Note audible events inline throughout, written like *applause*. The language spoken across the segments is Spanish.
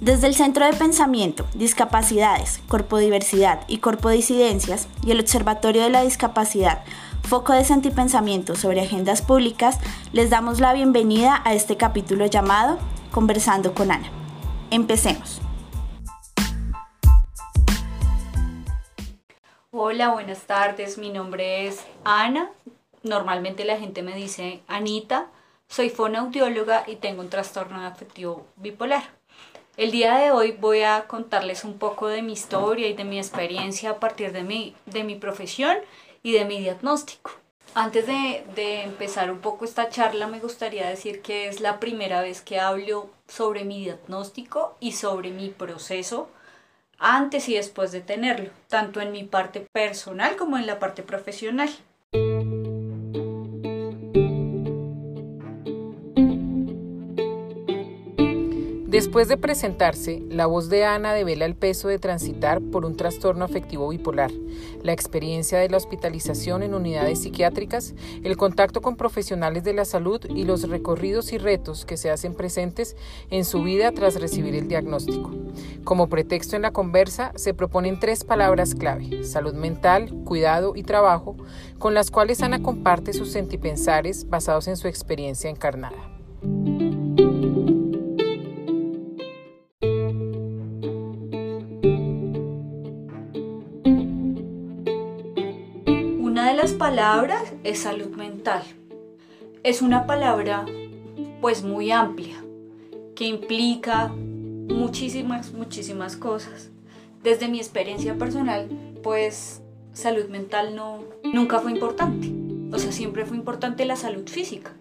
Desde el Centro de Pensamiento, Discapacidades, Corpodiversidad y Corpodisidencias y el Observatorio de la Discapacidad, Foco de Sentipensamiento sobre Agendas Públicas, les damos la bienvenida a este capítulo llamado Conversando con Ana. Empecemos. Hola, buenas tardes. Mi nombre es Ana. Normalmente la gente me dice Anita. Soy fonoaudióloga y tengo un trastorno afectivo bipolar. El día de hoy voy a contarles un poco de mi historia y de mi experiencia a partir de mi, de mi profesión y de mi diagnóstico. Antes de, de, empezar un poco esta charla, me gustaría decir que es la primera vez que hablo sobre mi diagnóstico y sobre mi proceso antes y después de tenerlo, tanto en mi parte personal como en la parte profesional. Después de presentarse, la voz de Ana devela el peso de transitar por un trastorno afectivo bipolar, la experiencia de la hospitalización en unidades psiquiátricas, el contacto con profesionales de la salud y los recorridos y retos que se hacen presentes en su vida tras recibir el diagnóstico. Como pretexto en la conversa se proponen tres palabras clave, salud mental, cuidado y trabajo, con las cuales Ana comparte sus sentipensares basados en su experiencia encarnada. Palabras es salud mental. Es una palabra pues muy amplia que implica muchísimas, muchísimas cosas. Desde mi experiencia personal, pues salud mental no, nunca fue importante. O sea, siempre fue importante la salud física.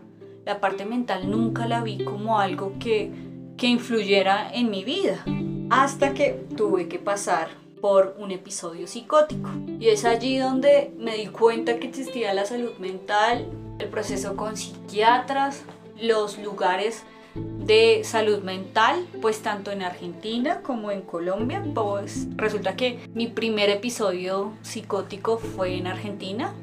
La parte mental nunca la vi como algo que, que influyera en mi vida. Hasta que tuve que pasar por un episodio psicótico. Y es allí donde me di cuenta que existía la salud mental, el proceso con psiquiatras, los lugares de salud mental, pues tanto en Argentina como en Colombia, pues resulta que mi primer episodio psicótico fue en Argentina.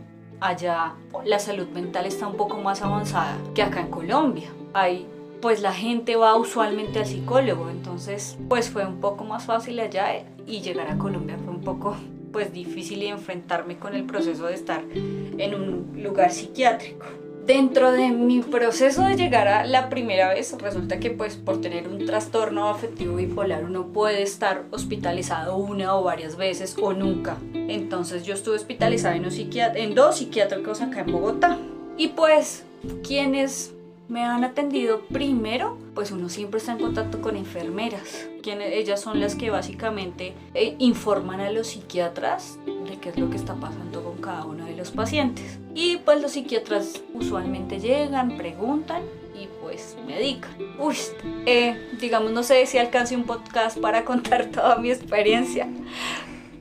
Allá la salud mental está un poco más avanzada que acá en Colombia. Hay pues la gente va usualmente al psicólogo, entonces pues fue un poco más fácil allá y llegar a Colombia fue un poco pues difícil y enfrentarme con el proceso de estar en un lugar psiquiátrico. Dentro de mi proceso de llegar a la primera vez, resulta que pues por tener un trastorno afectivo bipolar uno puede estar hospitalizado una o varias veces o nunca. Entonces yo estuve hospitalizada en, un en dos psiquiátricos acá en Bogotá. Y pues quienes me han atendido primero, pues uno siempre está en contacto con enfermeras, quienes ellas son las que básicamente eh, informan a los psiquiatras de qué es lo que está pasando con cada uno de los pacientes. Y pues los psiquiatras usualmente llegan, preguntan y pues medican. Uy, eh, digamos, no sé si alcance un podcast para *laughs* contar toda mi experiencia,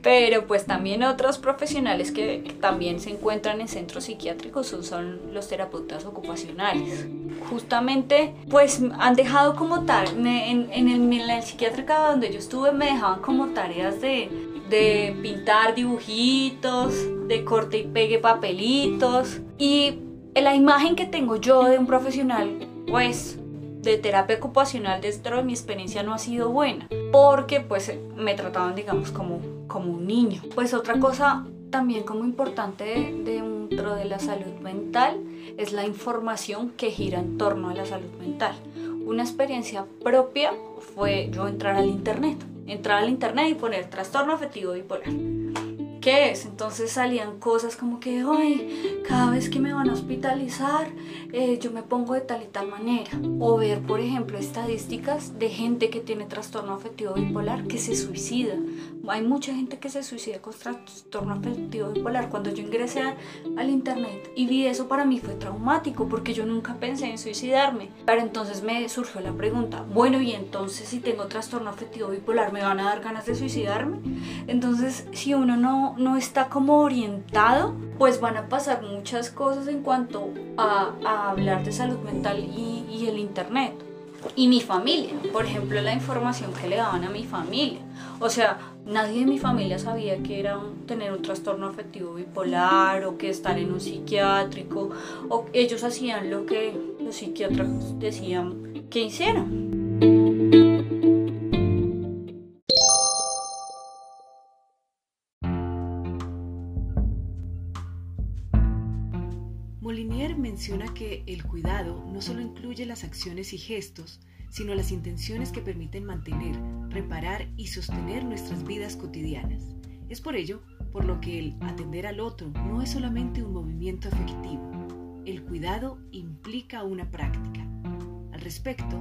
pero pues también otros profesionales que también se encuentran en centros psiquiátricos son, los terapeutas ocupacionales. Justamente pues han dejado como tal, en, en, el, en la psiquiátrica donde yo estuve me dejaban como tareas de, de pintar dibujitos, de corte y pegue papelitos y la imagen que tengo yo de un profesional pues de terapia ocupacional dentro de mi experiencia no ha sido buena porque pues me trataban digamos como, como un niño. Pues otra cosa también como importante dentro de la salud mental es la información que gira en torno a la salud mental. Una experiencia propia fue yo entrar al internet, entrar al internet y poner trastorno afectivo bipolar qué es. Entonces salían cosas como que, ay, cada vez que me van a hospitalizar, eh, yo me pongo de tal y tal manera. O ver, por ejemplo, estadísticas de gente que tiene trastorno afectivo bipolar que se suicida. Hay mucha gente que se suicida con trastorno afectivo bipolar. Cuando yo ingresé al internet y vi eso, para mí fue traumático porque yo nunca pensé en suicidarme. Pero entonces me surgió la pregunta, bueno, y entonces si tengo trastorno afectivo bipolar, ¿me van a dar ganas de suicidarme? Entonces, si uno no, no está como orientado, pues van a pasar muchas cosas en cuanto a, hablar de salud mental y, y el internet. Y mi familia, por ejemplo, la información que le daban a mi familia. O sea, Nadie de mi familia sabía que era un, tener un trastorno afectivo bipolar o que estar en un psiquiátrico o ellos hacían lo que los psiquiatras decían que hicieran. Molinier menciona que el cuidado no solo incluye las acciones y gestos, sino las intenciones que permiten mantener, reparar y sostener nuestras vidas cotidianas. Es por ello por lo que el atender al otro no es solamente un movimiento efectivo. El cuidado implica una práctica. Al respecto,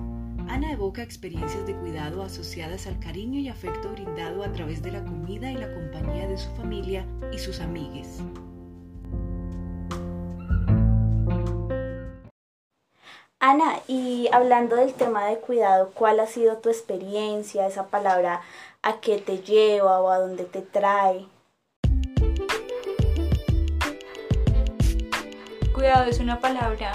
Ana evoca experiencias de cuidado asociadas al cariño y afecto brindado a través de la comida y la compañía de su familia y sus amigues. Ana, y hablando del tema de cuidado, ¿cuál ha sido tu experiencia? Esa palabra, ¿a qué te lleva o a dónde te trae? Cuidado es una palabra,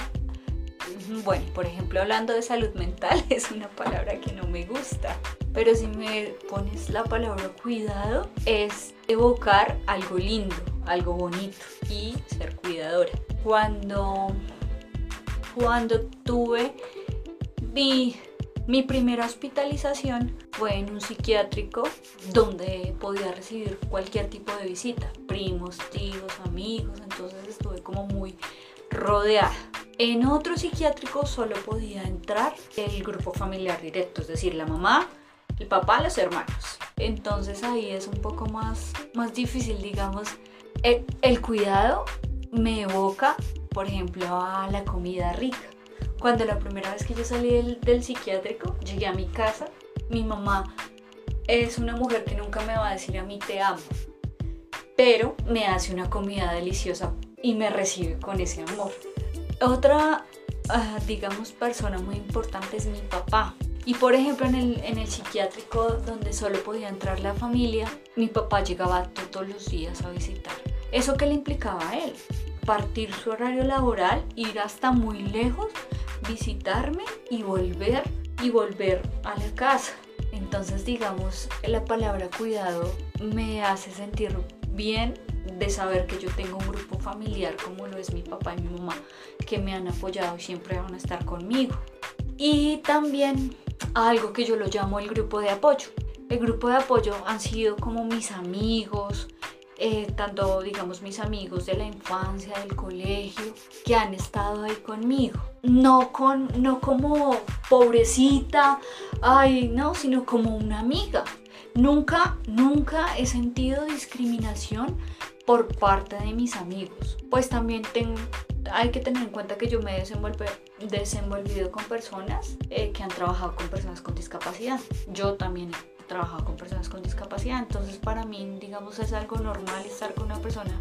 bueno, por ejemplo, hablando de salud mental, *laughs* es una palabra que no me gusta. Pero si me pones la palabra cuidado, es evocar algo lindo, algo bonito y ser cuidadora. Cuando cuando tuve mi, primera hospitalización fue en un psiquiátrico donde podía recibir cualquier tipo de visita, primos, tíos, amigos, entonces estuve como muy rodeada. En otro psiquiátrico solo podía entrar el grupo familiar directo, es decir, la mamá, el papá, los hermanos. Entonces ahí es un poco más, más difícil, digamos. El, el cuidado me evoca por ejemplo, a la comida rica. Cuando la primera vez que yo salí del, psiquiátrico, llegué a mi casa, mi mamá es una mujer que nunca me va a decir a mí te amo, pero me hace una comida deliciosa y me recibe con ese amor. Otra, ah, digamos, persona muy importante es mi papá. Y por ejemplo, en el, en el psiquiátrico donde solo podía entrar la familia, mi papá llegaba todos los días a visitar. ¿Eso qué le implicaba a él? Partir su horario laboral, ir hasta muy lejos, visitarme y volver y volver a la casa. Entonces, digamos, la palabra cuidado me hace sentir bien de saber que yo tengo un grupo familiar como lo es mi papá y mi mamá, que me han apoyado y siempre van a estar conmigo. Y también algo que yo lo llamo el grupo de apoyo. El grupo de apoyo han sido como mis amigos, eh, tanto digamos mis amigos de la infancia, del colegio, que han estado ahí conmigo. No, con, no como pobrecita, ay, no, sino como una amiga. Nunca, nunca he sentido discriminación por parte de mis amigos. Pues también tengo, hay que tener en cuenta que yo me he desenvolvido con personas eh, que han trabajado con personas con discapacidad. Yo también trabajado con personas con discapacidad, entonces para mí, digamos, es algo normal estar con una persona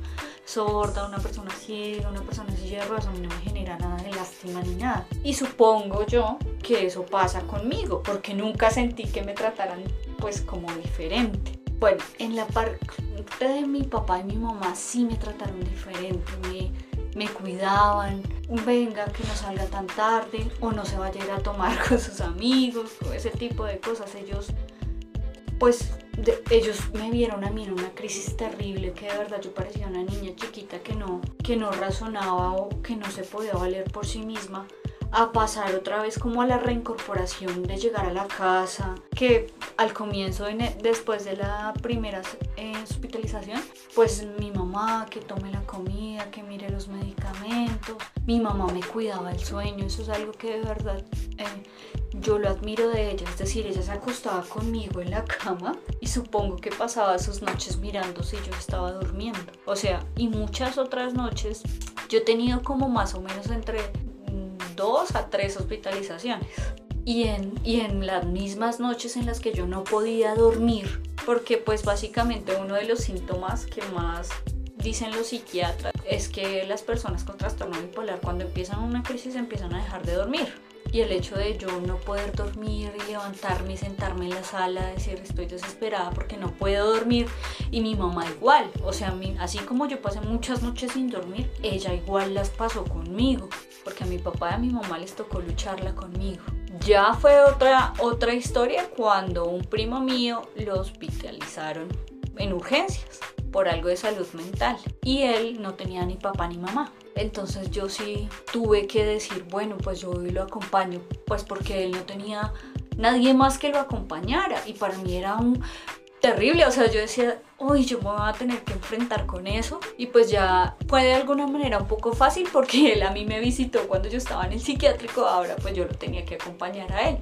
sorda, una persona ciega, una persona silla de ruedas, a no me genera nada de lástima ni nada. Y supongo yo que eso pasa conmigo, porque nunca sentí que me trataran pues como diferente. Bueno, en la parte de mi papá y mi mamá sí me trataron diferente, me, me cuidaban, venga que no salga tan tarde o no se vaya a ir a tomar *laughs* con sus amigos, o ese tipo de cosas. Ellos pues ellos me vieron a mí en una crisis terrible que de verdad yo parecía una niña chiquita que no, que no razonaba o que no se podía valer por sí misma a pasar otra vez como a la reincorporación de llegar a la casa, que al comienzo, después de la primera eh, hospitalización, pues mi mamá que tome la comida, que mire los medicamentos, mi mamá me cuidaba el sueño, eso es algo que de verdad eh, yo lo admiro de ella, es decir, ella se acostaba conmigo en la cama y supongo que pasaba sus noches mirando si yo estaba durmiendo. O sea, y muchas otras noches yo he tenido como más o menos entre dos a tres hospitalizaciones. Y en, y en las mismas noches en las que yo no podía dormir, porque pues básicamente uno de los síntomas que más dicen los psiquiatras es que las personas con trastorno bipolar cuando empiezan una crisis empiezan a dejar de dormir y el hecho de yo no poder dormir y levantarme y sentarme en la sala, decir estoy desesperada porque no puedo dormir y mi mamá igual, o sea, así como yo pasé muchas noches sin dormir, ella igual las pasó conmigo, porque a mi papá y a mi mamá les tocó lucharla conmigo. Ya fue otra, otra historia cuando un primo mío lo hospitalizaron en urgencias por algo de salud mental y él no tenía ni papá ni mamá. Entonces yo sí tuve que decir, bueno, pues yo hoy lo acompaño, pues porque él no tenía nadie más que lo acompañara y para mí era un terrible, o sea, yo decía, uy, yo me voy a tener que enfrentar con eso. Y pues ya fue de alguna manera un poco fácil *laughs* porque él a mí me visitó cuando yo estaba en el psiquiátrico, ahora pues yo lo tenía que acompañar a él.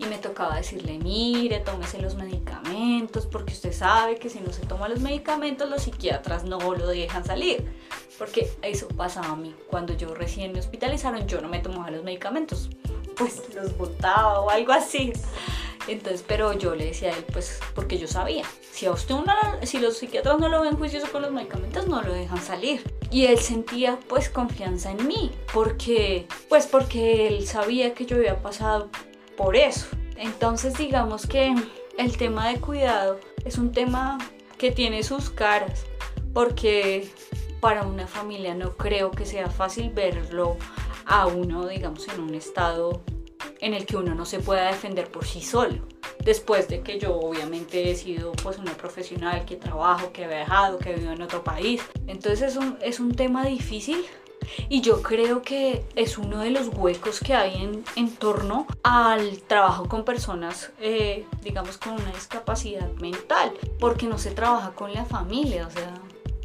Y me tocaba decirle, mire, tómese los medicamentos, porque usted sabe que si no se toma los medicamentos, los psiquiatras no lo dejan salir. Porque eso pasaba a mí. Cuando yo recién me hospitalizaron, yo no me tomaba los medicamentos. Pues los botaba o algo así. Entonces, pero yo le decía a él, pues, porque yo sabía, si a usted si los psiquiatras no lo ven juicioso con los medicamentos, no lo dejan salir. Y él sentía, pues, confianza en mí, porque, pues, porque él sabía que yo había pasado por eso. Entonces, digamos que el tema de cuidado es un tema que tiene sus caras, porque para una familia no creo que sea fácil verlo a uno, digamos, en un estado en el que uno no se pueda defender por sí solo. Después de que yo obviamente he sido pues una profesional que trabajo, que he viajado, que he vivido en otro país. Entonces es un, es un tema difícil y yo creo que es uno de los huecos que hay en, en torno al trabajo con personas, eh, digamos, con una discapacidad mental, porque no se trabaja con la familia, o sea,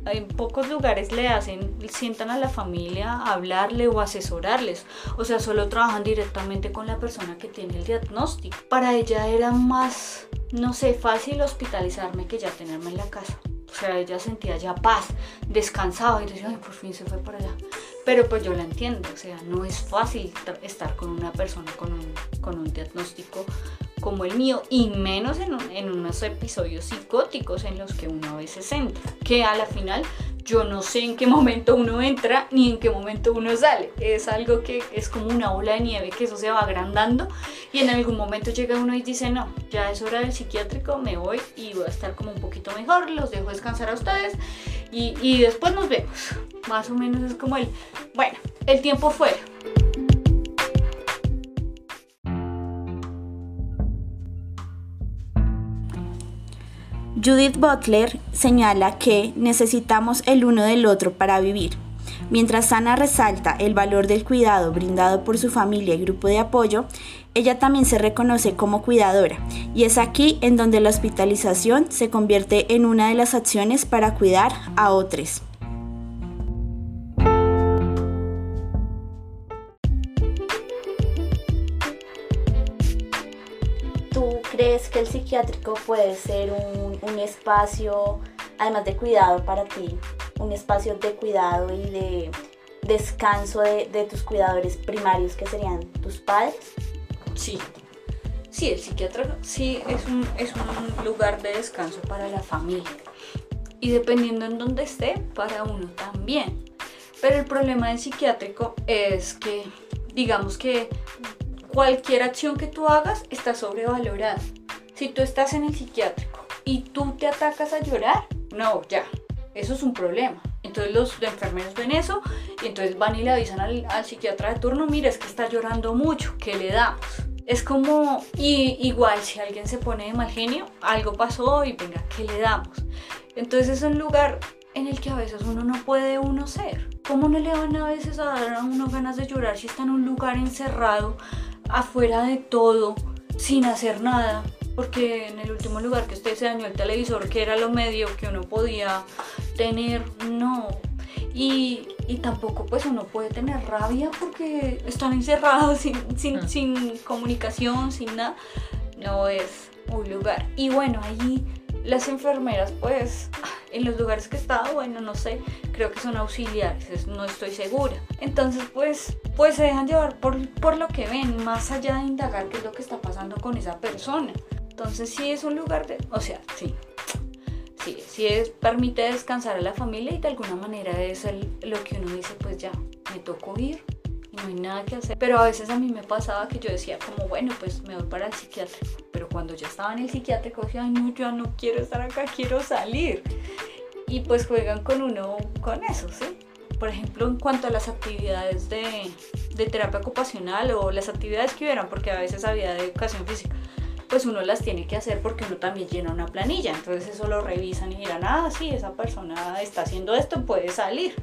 en pocos lugares le hacen, sientan a la familia a hablarle o asesorarles. O sea, solo trabajan directamente con la persona que tiene el diagnóstico. Para ella era más, no sé, fácil hospitalizarme que ya tenerme en la casa. O sea, ella sentía ya paz, descansaba y decía, ay, por fin se fue para allá. Pero pues yo la entiendo, o sea, no es fácil estar con una persona con un, con un diagnóstico como el mío y menos en, en, unos episodios psicóticos en los que uno a veces entra, que a la final yo no sé en qué *laughs* momento uno entra ni en qué momento uno sale. Es algo que es como una bola de nieve que eso se va agrandando y en algún momento llega uno y dice, no, ya es hora del psiquiátrico, me voy y voy a estar como un poquito mejor, los dejo descansar a ustedes y, y después nos vemos. Más o menos es como el, bueno, el tiempo fuera. Judith Butler señala que necesitamos el uno del otro para vivir. Mientras Ana resalta el valor del cuidado brindado por su familia y grupo de apoyo, ella también se reconoce como cuidadora y es aquí en donde la hospitalización se convierte en una de las acciones para cuidar a otros. El psiquiátrico puede ser un, espacio, además de cuidado para ti, un espacio de cuidado y de descanso de, de tus cuidadores primarios que serían tus padres? Sí, sí, el psiquiatra sí es un, es un lugar de descanso para la familia y dependiendo en dónde esté, para uno también. Pero el problema del psiquiátrico es que, digamos que cualquier acción que tú hagas está sobrevalorada. Si tú estás en el psiquiátrico y tú te atacas a llorar, no, ya, eso es un problema. Entonces los enfermeros ven eso y entonces van y le avisan al, psiquiatra de turno, mira, es que está llorando mucho, ¿qué le damos? Es como, igual si alguien se pone de mal genio, algo pasó y venga, ¿qué le damos? Entonces es un lugar en el que a veces uno no puede uno ser. ¿Cómo no le van a veces a dar a uno ganas de llorar si está en un lugar encerrado afuera de todo, sin hacer nada, porque en el último lugar que usted se dañó el televisor, que era lo medio que uno podía tener, no. Y, tampoco pues uno puede tener rabia porque están encerrados sin, sin, mm. sin comunicación, sin nada. No es un lugar. Y bueno, allí las enfermeras pues en los lugares que he estado, bueno, no sé, creo que son auxiliares, no estoy segura. Entonces, pues, pues se dejan llevar por, por lo que ven, más allá de indagar qué es lo que está pasando con esa persona. Entonces, sí es un lugar de, o sea, sí, sí, sí es, permite descansar a la familia y de alguna manera es lo que uno dice, pues ya, me tocó ir, y no hay nada que hacer. Pero a veces a mí me pasaba que yo decía como, bueno, pues me voy para el psiquiátrico. Pero cuando ya estaba en el psiquiátrico decía, ay, no, yo no quiero estar acá, quiero salir y pues juegan con uno con eso, ¿sí? Por ejemplo, en cuanto a las actividades de, de terapia ocupacional o las actividades que hubieran, porque a veces había de educación física, pues uno las tiene que hacer porque uno también llena una planilla. Entonces eso lo revisan y dirán, ah, sí, esa persona está haciendo esto, puede salir.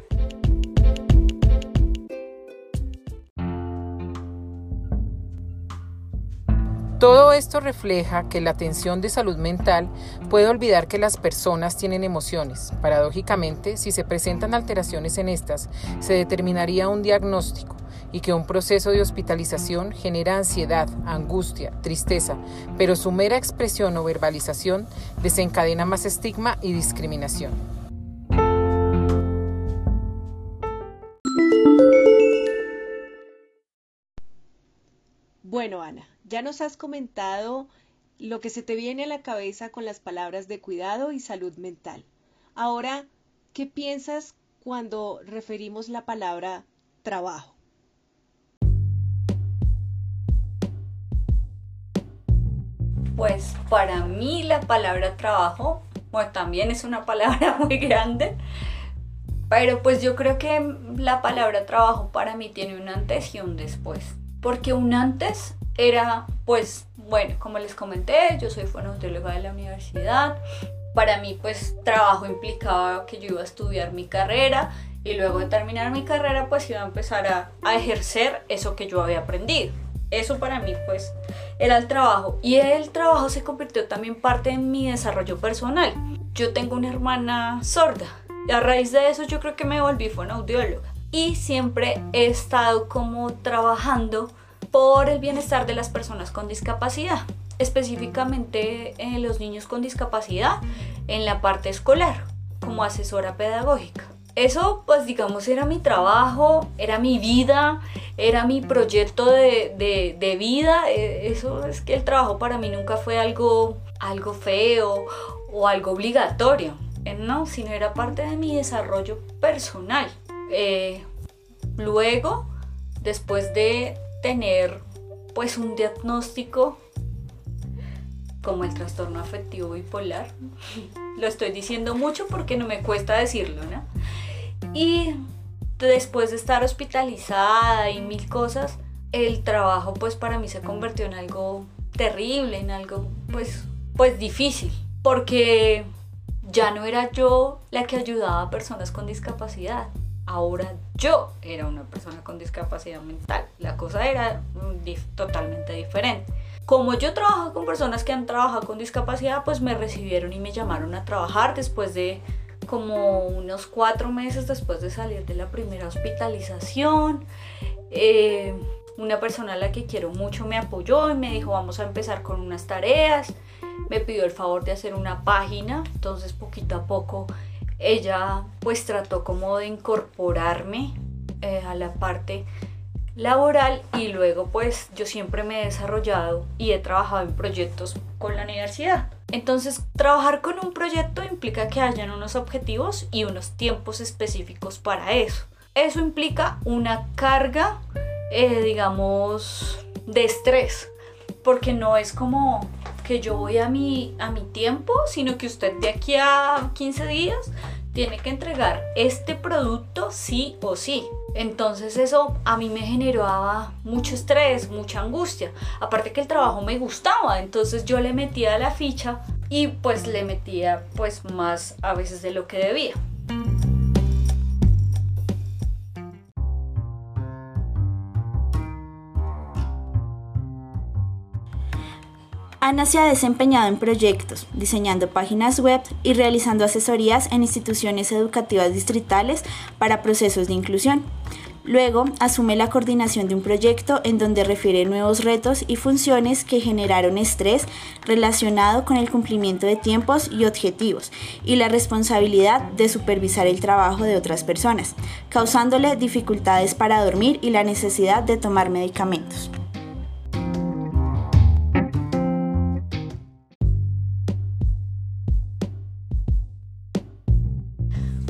Todo esto refleja que la atención de salud mental puede olvidar que las personas tienen emociones. Paradójicamente, si se presentan alteraciones en estas, se determinaría un diagnóstico y que un proceso de hospitalización genera ansiedad, angustia, tristeza, pero su mera expresión o verbalización desencadena más estigma y discriminación. Bueno, Ana, ya nos has comentado lo que se te viene a la cabeza con las palabras de cuidado y salud mental. Ahora, ¿qué piensas cuando referimos la palabra trabajo? Pues para mí la palabra trabajo, bueno, también es una palabra *laughs* muy grande, pero pues yo creo que la palabra trabajo para mí tiene un antes y un después. Porque un antes era, pues, bueno, como les comenté, yo soy fonoaudióloga de la universidad. Para mí, pues, trabajo implicaba que yo iba a estudiar mi carrera y luego de terminar mi carrera, pues, iba a empezar a, a ejercer eso que yo había aprendido. Eso para mí, pues, era el trabajo. Y el trabajo se convirtió también parte de mi desarrollo personal. Yo tengo una hermana sorda. Y a raíz de eso yo creo que me volví fonoaudióloga y siempre he estado como trabajando por el bienestar de las personas con discapacidad, específicamente en los niños con discapacidad en la parte escolar, como asesora pedagógica. Eso, pues digamos, era mi trabajo, era mi vida, era mi proyecto de, de, vida. E, eso es que el trabajo para mí nunca fue algo, algo feo o algo obligatorio, eh, no, sino era parte de mi desarrollo personal. Eh, luego, después de tener pues un diagnóstico como el trastorno afectivo bipolar, *laughs* lo estoy diciendo mucho porque no me cuesta decirlo, ¿no? Y después de estar hospitalizada y mil cosas, el trabajo pues para mí se convirtió en algo terrible, en algo pues, pues difícil, porque ya no era yo la que ayudaba a personas con discapacidad, ahora yo era una persona con discapacidad mental. La cosa era mm, totalmente diferente. Como yo trabajo con personas que han trabajado con discapacidad, pues me recibieron y me llamaron a trabajar después de como unos cuatro meses después de salir de la primera hospitalización. Eh, una persona a la que quiero mucho me apoyó y me dijo vamos a empezar con unas tareas. Me pidió el favor de hacer una página, entonces poquito a poco ella pues trató como de incorporarme eh, a la parte laboral y luego pues yo siempre me he desarrollado y he trabajado en proyectos con la universidad. Entonces trabajar con un proyecto implica que hayan unos objetivos y unos tiempos específicos para eso. Eso implica una carga, eh, digamos, de estrés, porque no es como que yo voy a mi, a mi tiempo, sino que usted de aquí a 15 días tiene que entregar este producto sí o sí. Entonces eso a mí me generaba mucho estrés, mucha angustia. Aparte que el trabajo me gustaba, entonces yo le metía la ficha y pues le metía pues más a veces de lo que debía. Ana se ha desempeñado en proyectos, diseñando páginas web y realizando asesorías en instituciones educativas distritales para procesos de inclusión. Luego asume la coordinación de un proyecto en donde refiere nuevos retos y funciones que generaron estrés relacionado con el cumplimiento de tiempos y objetivos y la responsabilidad de supervisar el trabajo de otras personas, causándole dificultades para dormir y la necesidad de tomar medicamentos.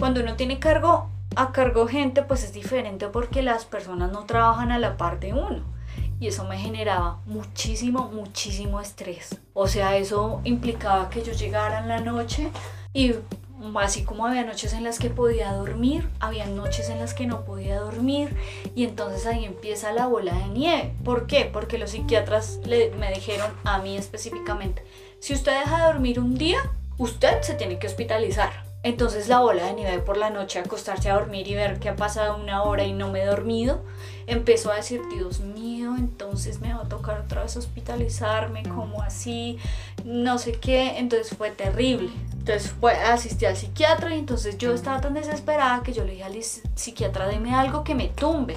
Cuando uno tiene cargo a cargo gente, pues es diferente porque las personas no trabajan a la par de uno. Y eso me generaba muchísimo, muchísimo estrés. O sea, eso implicaba que yo llegara en la noche y así como había noches en las que podía dormir, había noches en las que no podía dormir y entonces ahí empieza la bola de nieve. ¿Por qué? Porque los psiquiatras me dijeron a mí específicamente, si usted deja de dormir un día, usted se tiene que hospitalizar. Entonces la bola de nieve por la noche, acostarse a dormir y ver que ha pasado una hora y no me he dormido, empezó a decir, Dios mío, entonces me va a tocar otra vez hospitalizarme, como así, no sé qué, entonces fue terrible. Entonces fue, asistí al psiquiatra y entonces yo estaba tan desesperada que yo le dije al psiquiatra, deme algo que me tumbe.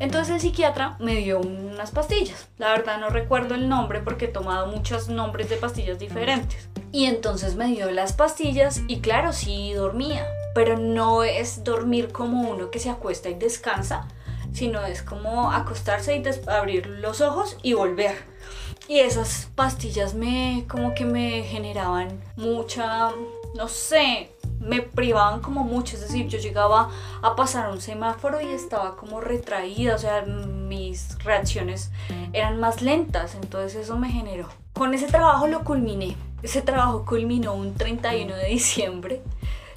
Entonces el psiquiatra me dio unas pastillas. La verdad no recuerdo el nombre porque he tomado muchos nombres de pastillas diferentes. Y entonces me dio las pastillas y claro, sí dormía. Pero no es dormir como uno que se acuesta y descansa, sino es como acostarse y abrir los ojos y volver. Y esas pastillas me como que me generaban mucha, no sé, me privaban como mucho, es decir, yo llegaba a pasar un semáforo y estaba como retraída, o sea, mis reacciones eran más lentas, entonces eso me generó. Con ese trabajo lo culminé, ese trabajo culminó un 31 de diciembre,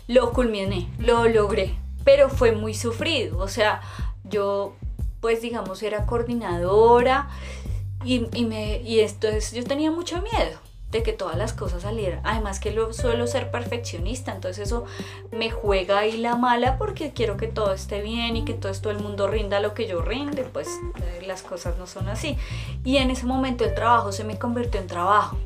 lo culminé, lo logré, pero fue muy sufrido, o sea, yo pues digamos era coordinadora y, y me, y esto es, yo tenía mucho miedo de que todas las cosas salieran. Además que lo suelo ser perfeccionista, entonces eso me juega ahí la mala porque quiero que todo esté bien y que todo, todo el mundo rinda lo que yo rinde, pues eh, las cosas no son así. Y en ese momento el trabajo se me convirtió en trabajo.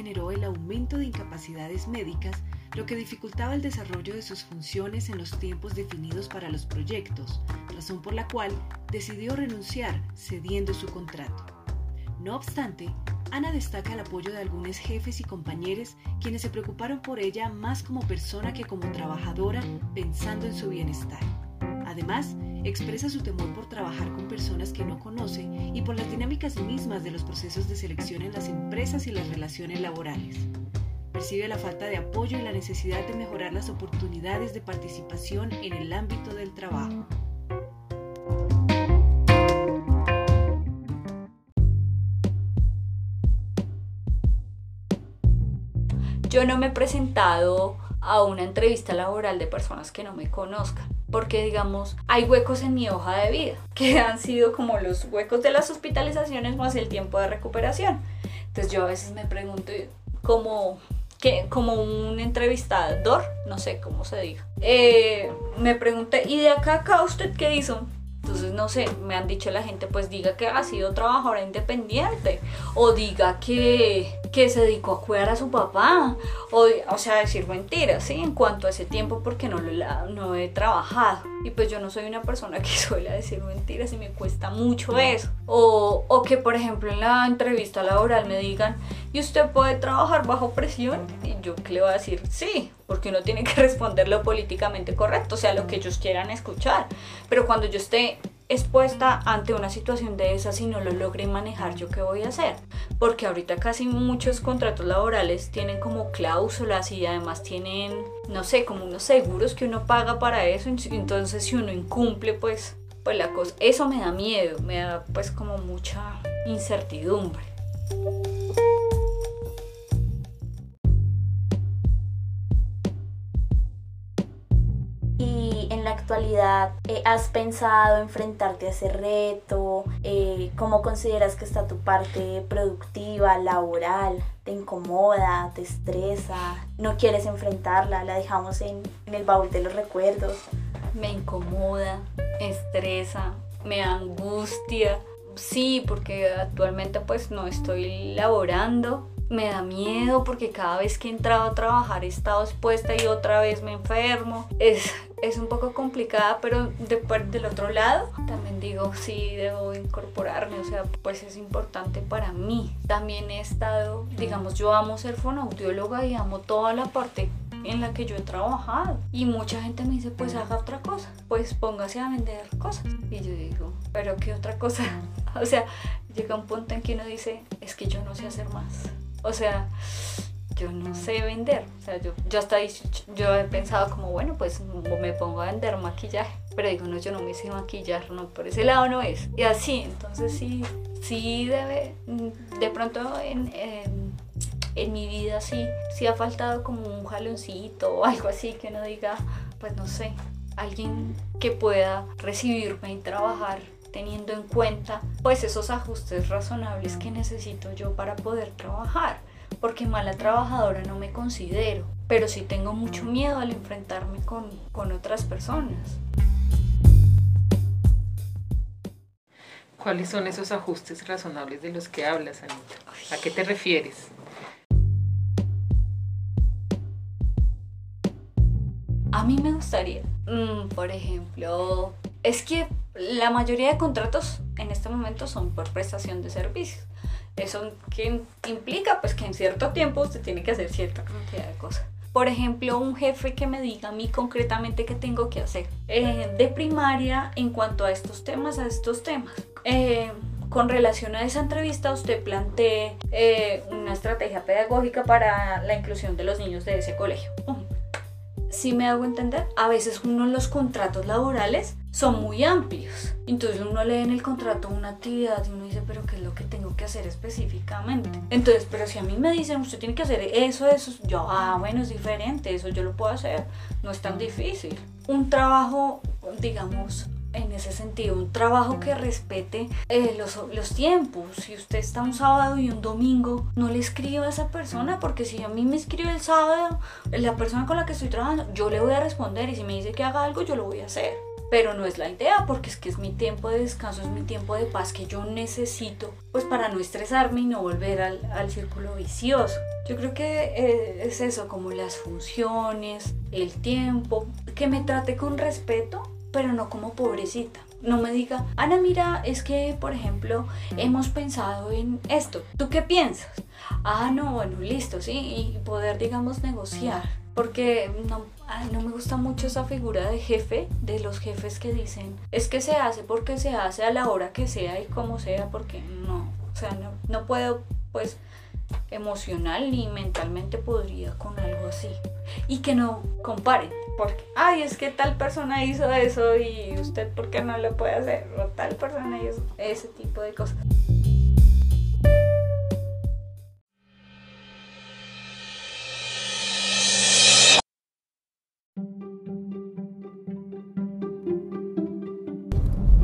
Generó el aumento de incapacidades médicas lo que dificultaba el desarrollo de sus funciones en los tiempos definidos para los proyectos, razón por la cual decidió renunciar cediendo su contrato. No obstante, Ana destaca el apoyo de algunos jefes y compañeros quienes se preocuparon por ella más como persona que como trabajadora pensando en su bienestar. Además, expresa su temor por trabajar con personas que no conoce y por las dinámicas mismas de los procesos de selección en las empresas y las relaciones laborales percibe la falta de apoyo y la necesidad de mejorar las oportunidades de participación en el ámbito del trabajo. Yo no me he presentado a una entrevista laboral de personas que no me conozcan. Porque, digamos, hay huecos en mi hoja de vida, *laughs* que han sido como los huecos de las hospitalizaciones más el tiempo de recuperación. Entonces yo a veces me pregunto, como que como un entrevistador, no sé cómo se diga, eh, me pregunté, ¿y de acá acá usted qué hizo? Entonces, no sé, me han dicho la gente, pues diga que ha sido trabajadora independiente o diga que, que se dedicó a cuidar a su papá o, o sea, decir mentiras, ¿sí? En cuanto a ese tiempo porque no, lo, no he trabajado. Y pues yo no soy una persona que *laughs* suele decir mentiras y me cuesta mucho eso. O, o que, por ejemplo, en la entrevista laboral me digan, ¿y usted puede trabajar bajo presión? Y yo que le voy a decir, sí, porque uno tiene que *laughs* responder lo políticamente correcto, o sea, lo que ellos quieran escuchar. Pero cuando yo esté expuesta ante una situación de esas y no lo logré manejar, ¿yo qué voy a hacer? Porque ahorita casi muchos contratos laborales tienen como cláusulas y además tienen, no sé, como unos seguros que uno paga para eso, entonces si uno incumple, pues, pues la cosa, eso me da miedo, me da pues como mucha incertidumbre. Eh, has pensado enfrentarte a ese reto? Eh, ¿Cómo consideras que está tu parte productiva, laboral? ¿Te incomoda? ¿Te estresa? ¿No quieres enfrentarla? ¿La dejamos en, en el baúl de los recuerdos? Me incomoda, estresa, me angustia. Sí, porque actualmente pues no estoy laborando, me da miedo porque cada vez que he entrado a trabajar he estado expuesta y otra vez me enfermo. Es, es un poco complicada, pero de, del otro lado también digo, sí, debo incorporarme, o sea, pues es importante para mí. También he estado, digamos, yo amo ser fonoaudióloga y amo toda la parte en la que yo he trabajado. Y mucha gente me dice, pues haga otra cosa, pues póngase a vender cosas. Y yo digo, pero ¿qué otra cosa? *laughs* o sea, llega un punto en que uno dice, es que yo no sé hacer más. O sea, yo no sé vender. O sea, yo, yo hasta yo he pensado como, bueno, pues me pongo a vender maquillaje. Pero digo, no, yo no me sé maquillar, no, por ese lado no es. Y así, entonces sí, sí debe, de pronto en, en, mi vida sí, sí ha faltado como un jaloncito o algo así que uno diga, pues no sé, alguien que pueda recibirme y trabajar teniendo en cuenta pues esos ajustes razonables que necesito yo para poder trabajar. porque mala trabajadora no me considero, pero sí tengo mucho miedo al enfrentarme con, con otras personas. ¿Cuáles son esos ajustes razonables de los que hablas, Anita? ¿A qué te refieres? A mí me gustaría, mm, por ejemplo, es que la mayoría de contratos en este momento son por prestación de servicios. Eso que implica pues que en cierto tiempo usted tiene que hacer cierta cantidad de cosas. Por ejemplo, un jefe que me diga a mí concretamente qué tengo que hacer eh, de primaria en cuanto a estos temas, a estos temas. Eh, con relación a esa entrevista, usted plantee eh, una estrategia pedagógica para la inclusión de los niños de ese colegio si me hago entender, a veces uno los contratos laborales son muy amplios. Entonces uno lee en el contrato una actividad y uno dice, pero ¿qué es lo que tengo que hacer específicamente? Entonces, pero si a mí me dicen, usted tiene que hacer eso, eso, yo, ah, bueno, es diferente, eso yo lo puedo hacer, no es tan difícil. Un trabajo, digamos, en ese sentido, un trabajo que respete eh, los, los, tiempos. Si usted está un sábado y un domingo, no le escriba a esa persona, porque si a mí me escribe el sábado, la persona con la que estoy trabajando, yo le voy a responder y si me dice que haga algo, yo lo voy a hacer. Pero no es la idea, porque es que es mi tiempo de descanso, es mi tiempo de paz que yo necesito, pues para no estresarme y no volver al, al círculo vicioso. Yo creo que eh, es eso, como las funciones, el tiempo, que me trate con respeto pero no como pobrecita. No me diga, Ana, mira, es que, por ejemplo, hemos pensado en esto. ¿Tú qué piensas? Ah, no, bueno, listo, sí, y poder, digamos, negociar. Porque no, no me gusta mucho esa figura de jefe, de los jefes que dicen, es que se hace porque se hace a la hora que sea y como sea, porque no, o sea, no, no puedo, pues, emocional ni mentalmente podría con algo así. Y que no comparen, porque, ay, es que tal persona hizo eso y usted, ¿por qué no lo puede hacer? O tal persona hizo ese tipo de cosas.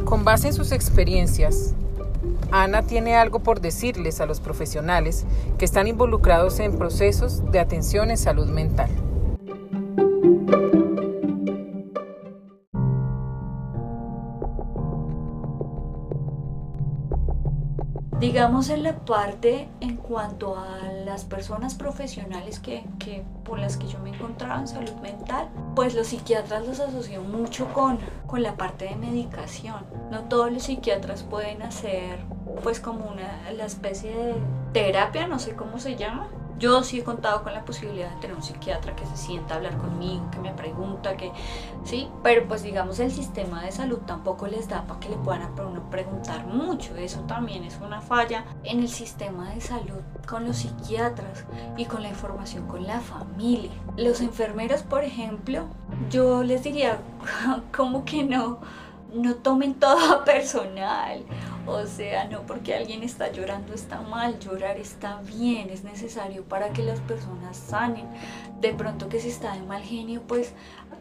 Con base en sus experiencias, Ana tiene algo por decirles a los profesionales que están involucrados en procesos de atención en salud mental. Digamos en la parte en cuanto a las personas profesionales que, que, por las que yo me encontraba en salud mental, pues los psiquiatras los asocio mucho con, con la parte de medicación. No todos los psiquiatras pueden hacer pues como una la especie de terapia, no sé cómo se llama, yo sí he contado con la posibilidad de tener un psiquiatra que se sienta a hablar conmigo, que me pregunta, que sí, pero pues digamos el sistema de salud tampoco les da para que le puedan preguntar mucho. Eso también es una falla en el sistema de salud con los psiquiatras y con la información con la familia. Los enfermeros, por ejemplo, yo les diría, *laughs* como que no? no tomen todo *laughs* personal. O sea, no porque alguien está llorando está mal, llorar está bien, es necesario para que las personas sanen. De pronto que si está de mal genio, pues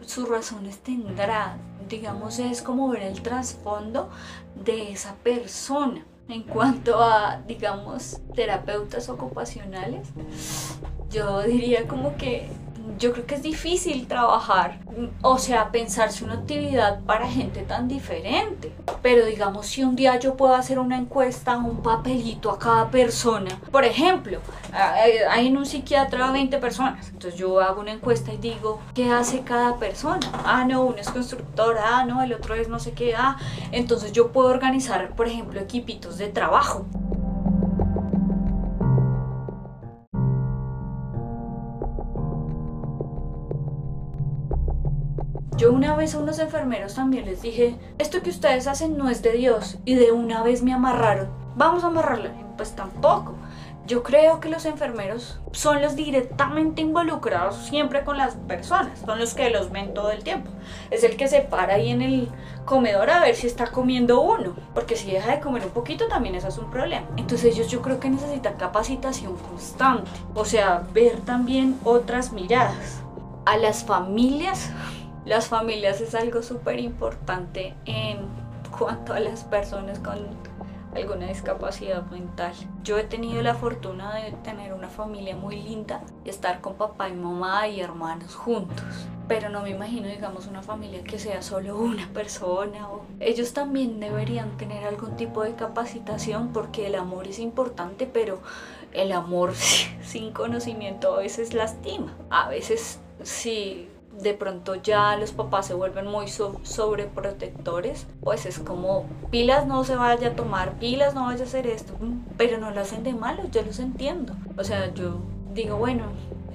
sus razones tendrá. Digamos, es como ver el trasfondo de esa persona. En cuanto a, digamos, terapeutas ocupacionales, yo diría como que yo creo que es difícil trabajar, o sea, pensarse una actividad para gente tan diferente. Pero digamos, si un día yo puedo hacer una encuesta, un papelito a cada persona, por ejemplo, hay en un psiquiatra 20 personas, entonces yo hago una encuesta y digo, ¿qué hace cada persona? Ah, no, uno es constructor, ah, no, el otro es no sé qué, ah, entonces yo puedo organizar, por ejemplo, equipitos de trabajo. Yo una vez a unos enfermeros también les dije, esto que ustedes hacen no es de Dios y de una vez me amarraron. Vamos a amarrarla. Pues tampoco. Yo creo que los enfermeros son los directamente involucrados siempre con las personas, son los que los ven todo el tiempo. Es el que se para ahí en el comedor a ver si está comiendo uno, porque si deja de comer un poquito también eso es un problema. Entonces ellos yo creo que necesitan capacitación constante, o sea, ver también otras miradas. A las familias las familias es algo súper importante en cuanto a las personas con alguna discapacidad mental. Yo he tenido la fortuna de tener una familia muy linda y estar con papá y mamá y hermanos juntos. Pero no me imagino, digamos, una familia que sea solo una persona. Ellos también deberían tener algún tipo de capacitación porque el amor es importante, pero el amor *laughs* sin conocimiento a veces lastima. A veces sí de pronto ya los papás se vuelven muy sobreprotectores, pues es como pilas no se vaya a tomar, pilas no vaya a hacer esto, pero no lo hacen de malo, yo los entiendo. O sea, yo digo, bueno,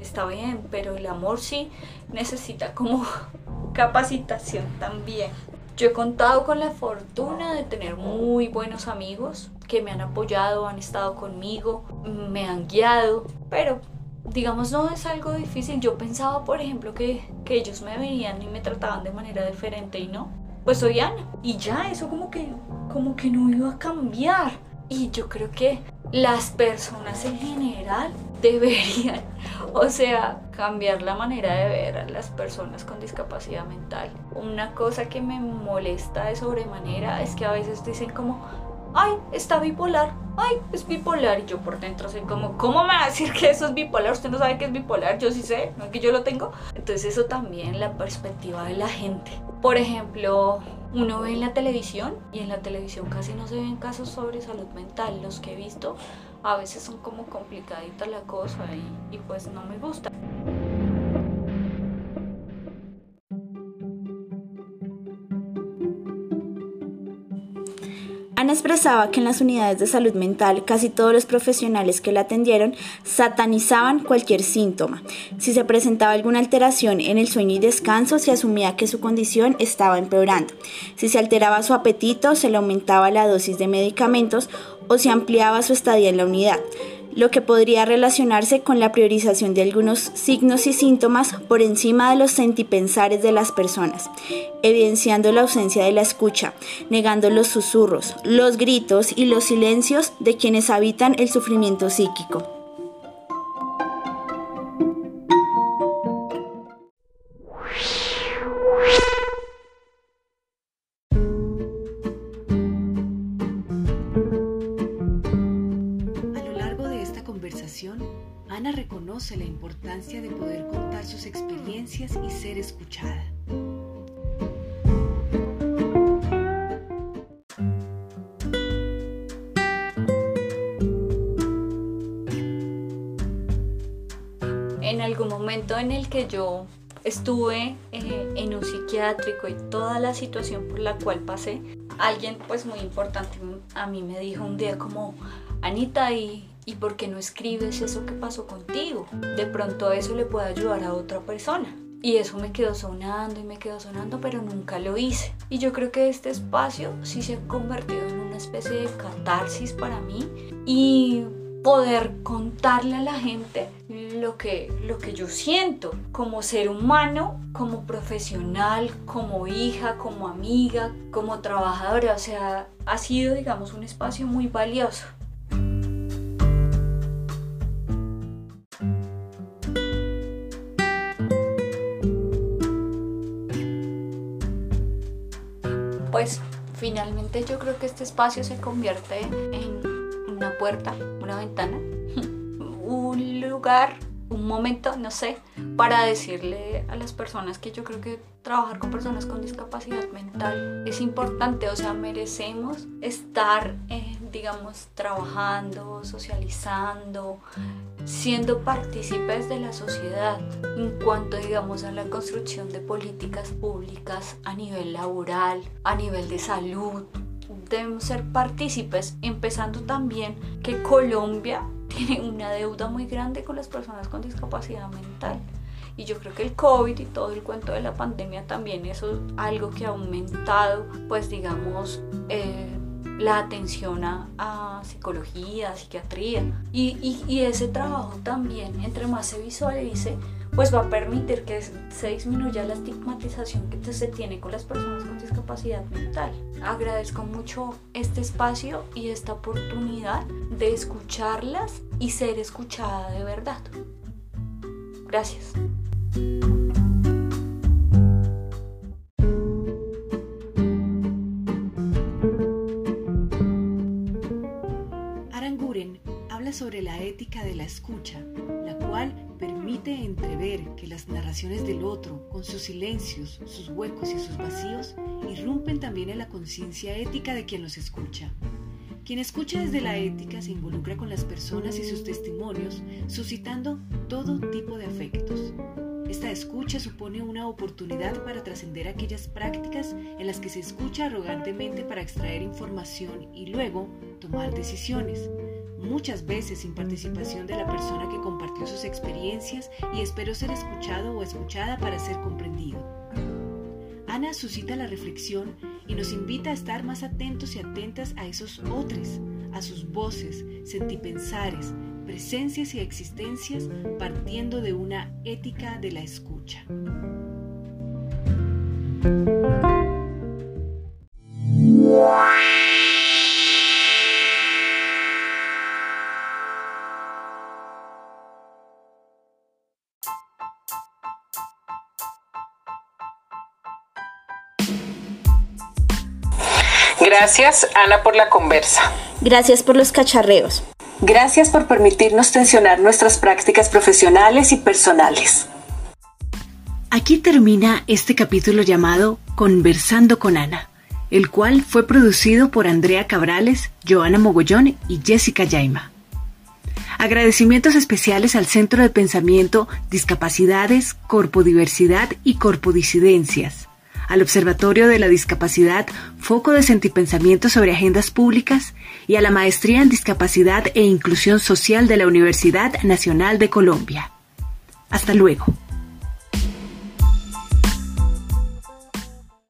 está bien, pero el amor sí necesita como *laughs* capacitación también. Yo he contado con la fortuna de tener muy buenos amigos que me han apoyado, han estado conmigo, me han guiado, pero digamos, no es algo difícil. Yo pensaba, por ejemplo, que, que ellos me veían y me trataban de manera diferente y no. Pues soy Ana. Y ya, eso como que, como que no iba a cambiar. Y yo creo que las personas en general *laughs* deberían, o sea, cambiar la manera de ver a las personas con discapacidad mental. Una cosa que me molesta de sobremanera es que a veces dicen como, ay, está bipolar, ay, es bipolar. Y yo por dentro soy como, ¿cómo me va a decir que eso es bipolar? Usted no sabe que es bipolar, yo sí sé, no es que yo lo tengo. Entonces eso también la perspectiva de la gente. Por ejemplo, uno ve en la televisión y en la televisión casi no se ven casos sobre salud mental. Los que he visto a veces son como complicaditas la cosa y, y pues no me gusta. Ana expresaba que en las unidades de salud mental casi todos los profesionales que la atendieron satanizaban cualquier síntoma. Si se presentaba alguna alteración en el sueño y descanso, se asumía que su condición estaba empeorando. Si se alteraba su apetito, se le aumentaba la dosis de medicamentos o se ampliaba su estadía en la unidad lo que podría relacionarse con la priorización de algunos signos y síntomas por encima de los sentipensares de las personas, evidenciando la ausencia de la escucha, negando los susurros, los gritos y los silencios de quienes habitan el sufrimiento psíquico. De poder contar sus experiencias y ser escuchada. En algún momento en el que yo estuve eh, en un psiquiátrico y toda la situación por la cual pasé, alguien pues muy importante a mí me dijo un día como, Anita, ¿y ¿Y por qué no escribes eso que pasó contigo? De pronto eso le puede ayudar a otra persona. Y eso me quedó sonando y me quedó sonando, pero nunca lo hice. Y yo creo que este espacio sí se ha convertido en una especie de catarsis para mí y poder contarle a la gente lo que, lo que yo siento como ser humano, como profesional, como hija, como amiga, como trabajadora. O sea, ha sido, digamos, un espacio muy valioso. Finalmente yo creo que este espacio se convierte en una puerta, una ventana, *laughs* un lugar, un momento, no sé, para decirle a las personas que yo creo que trabajar con personas con discapacidad mental es importante, o sea, merecemos estar, digamos, trabajando, socializando, siendo partícipes de la sociedad en cuanto, digamos, a la construcción de políticas públicas a nivel laboral, a nivel de salud. Debemos ser partícipes, empezando también que Colombia *laughs* tiene una deuda muy grande con las personas con discapacidad mental. Y yo creo que el COVID y todo el cuento de la pandemia también eso es algo que ha aumentado, pues digamos, eh, la atención a, psicología, a psiquiatría. Y, y, ese trabajo también, entre más se visualice, pues va a permitir que se disminuya la estigmatización que se tiene con las personas con discapacidad mental. Agradezco mucho este espacio y esta oportunidad de escucharlas y ser escuchada de verdad. Gracias. La cual permite entrever que las narraciones del otro, con sus silencios, sus huecos y sus vacíos, irrumpen también en la conciencia ética de quien los escucha. Quien escucha desde la ética se involucra con las personas y sus testimonios, suscitando todo tipo de afectos. Esta escucha supone una oportunidad para trascender aquellas prácticas en las que se escucha arrogantemente para extraer información y luego tomar decisiones, muchas veces sin participación de la persona que compartió sus experiencias y esperó ser escuchado o escuchada para ser comprendido. Ana suscita la reflexión y nos invita a estar más atentos y atentas a esos otros, a sus voces, sentipensares, presencias y existencias partiendo de una ética de la escucha. Gracias, Ana, por la conversa. Gracias por los cacharreos. Gracias por permitirnos tensionar nuestras prácticas profesionales y personales. Aquí termina este capítulo llamado Conversando con Ana, el cual fue producido por Andrea Cabrales, Joana Mogollón y Jessica Yaima. Agradecimientos especiales al Centro de Pensamiento Discapacidades, Corpodiversidad y Corpodisidencias al Observatorio de la Discapacidad, Foco de Sentipensamiento sobre Agendas Públicas y a la Maestría en Discapacidad e Inclusión Social de la Universidad Nacional de Colombia. Hasta luego.